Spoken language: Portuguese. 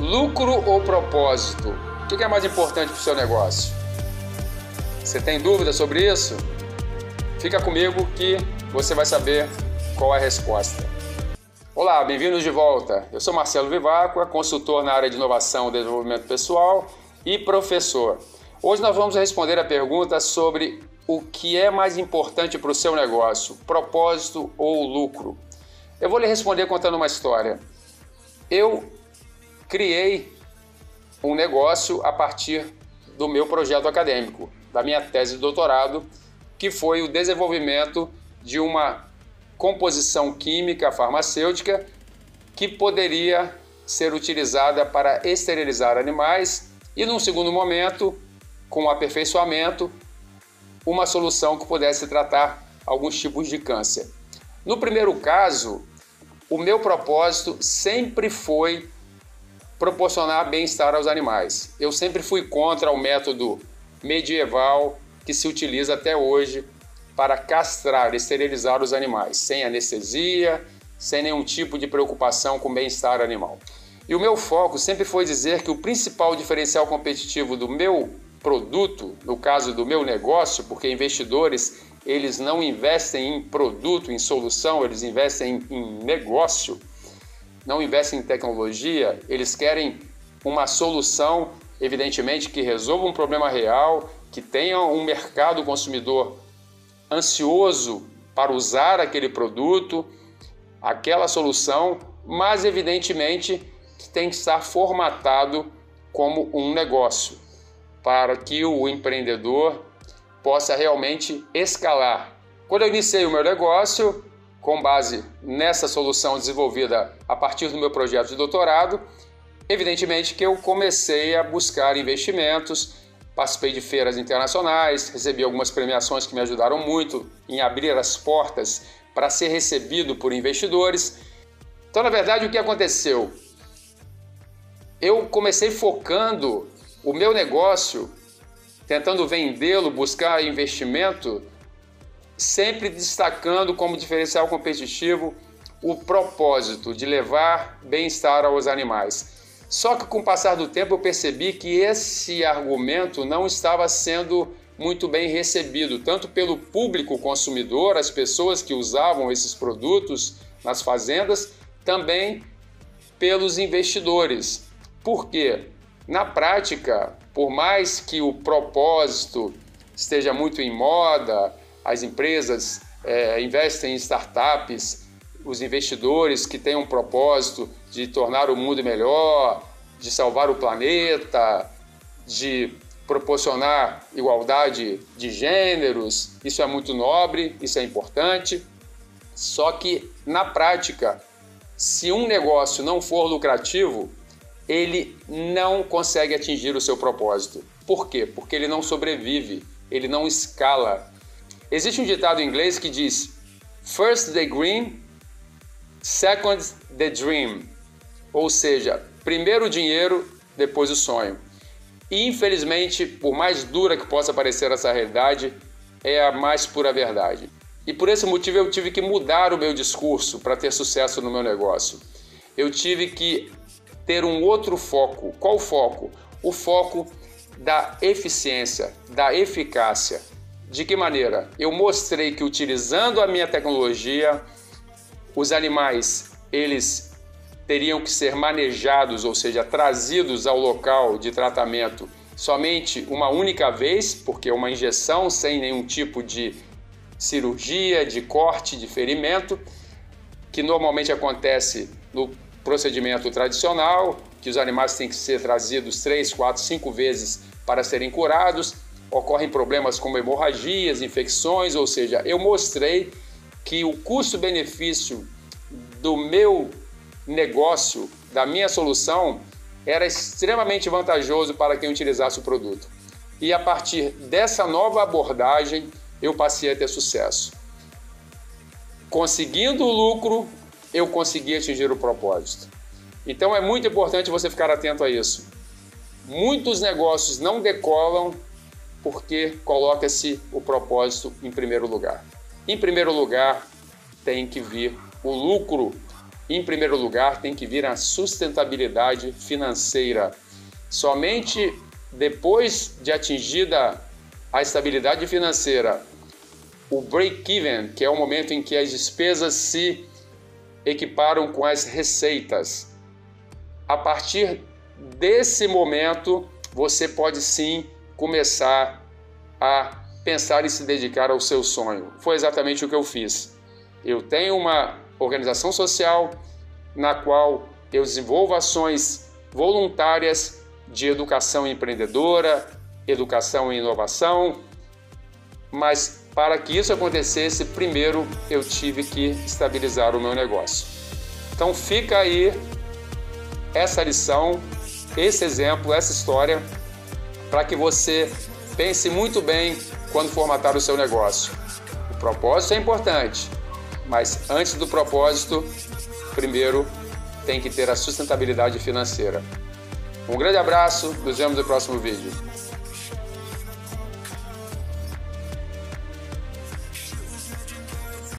Lucro ou propósito? O que é mais importante para o seu negócio? Você tem dúvida sobre isso? Fica comigo que você vai saber qual é a resposta. Olá, bem-vindos de volta. Eu sou Marcelo Viváqua, consultor na área de inovação e desenvolvimento pessoal e professor. Hoje nós vamos responder a pergunta sobre o que é mais importante para o seu negócio, propósito ou lucro. Eu vou lhe responder contando uma história. Eu criei um negócio a partir do meu projeto acadêmico, da minha tese de doutorado, que foi o desenvolvimento de uma composição química farmacêutica que poderia ser utilizada para esterilizar animais e, num segundo momento, com aperfeiçoamento, uma solução que pudesse tratar alguns tipos de câncer. No primeiro caso, o meu propósito sempre foi proporcionar bem-estar aos animais. Eu sempre fui contra o método medieval que se utiliza até hoje para castrar, esterilizar os animais, sem anestesia, sem nenhum tipo de preocupação com o bem-estar animal. E o meu foco sempre foi dizer que o principal diferencial competitivo do meu produto, no caso do meu negócio, porque investidores eles não investem em produto, em solução, eles investem em negócio, não investem em tecnologia, eles querem uma solução, evidentemente, que resolva um problema real, que tenha um mercado consumidor ansioso para usar aquele produto, aquela solução, mas evidentemente que tem que estar formatado como um negócio, para que o empreendedor possa realmente escalar. Quando eu iniciei o meu negócio, com base nessa solução desenvolvida a partir do meu projeto de doutorado, evidentemente que eu comecei a buscar investimentos Participei de feiras internacionais, recebi algumas premiações que me ajudaram muito em abrir as portas para ser recebido por investidores. Então, na verdade, o que aconteceu? Eu comecei focando o meu negócio, tentando vendê-lo, buscar investimento, sempre destacando como diferencial competitivo o propósito de levar bem-estar aos animais. Só que com o passar do tempo eu percebi que esse argumento não estava sendo muito bem recebido, tanto pelo público consumidor, as pessoas que usavam esses produtos nas fazendas, também pelos investidores. Por quê? Na prática, por mais que o propósito esteja muito em moda, as empresas é, investem em startups os investidores que têm um propósito de tornar o mundo melhor, de salvar o planeta, de proporcionar igualdade de gêneros. Isso é muito nobre, isso é importante. Só que na prática, se um negócio não for lucrativo, ele não consegue atingir o seu propósito. Por quê? Porque ele não sobrevive, ele não escala. Existe um ditado em inglês que diz: First the green, Second, the dream, ou seja, primeiro o dinheiro, depois o sonho. E infelizmente, por mais dura que possa parecer essa realidade, é a mais pura verdade. E por esse motivo eu tive que mudar o meu discurso para ter sucesso no meu negócio. Eu tive que ter um outro foco. Qual foco? O foco da eficiência, da eficácia. De que maneira? Eu mostrei que utilizando a minha tecnologia, os animais, eles teriam que ser manejados, ou seja, trazidos ao local de tratamento somente uma única vez, porque é uma injeção sem nenhum tipo de cirurgia, de corte, de ferimento, que normalmente acontece no procedimento tradicional, que os animais têm que ser trazidos três, quatro, cinco vezes para serem curados. Ocorrem problemas como hemorragias, infecções, ou seja, eu mostrei que o custo-benefício do meu negócio, da minha solução, era extremamente vantajoso para quem utilizasse o produto. E a partir dessa nova abordagem, eu passei a ter sucesso. Conseguindo o lucro, eu consegui atingir o propósito. Então é muito importante você ficar atento a isso. Muitos negócios não decolam porque coloca-se o propósito em primeiro lugar. Em primeiro lugar, tem que vir o lucro. em primeiro lugar, tem que vir a sustentabilidade financeira. Somente depois de atingida a estabilidade financeira, o break-even, que é o momento em que as despesas se equiparam com as receitas. A partir desse momento, você pode sim começar a pensar em se dedicar ao seu sonho. Foi exatamente o que eu fiz. Eu tenho uma organização social na qual eu desenvolvo ações voluntárias de educação empreendedora, educação e inovação, mas para que isso acontecesse, primeiro eu tive que estabilizar o meu negócio. Então fica aí essa lição, esse exemplo, essa história, para que você pense muito bem quando formatar o seu negócio. O propósito é importante, mas antes do propósito, primeiro tem que ter a sustentabilidade financeira. Um grande abraço, nos vemos no próximo vídeo.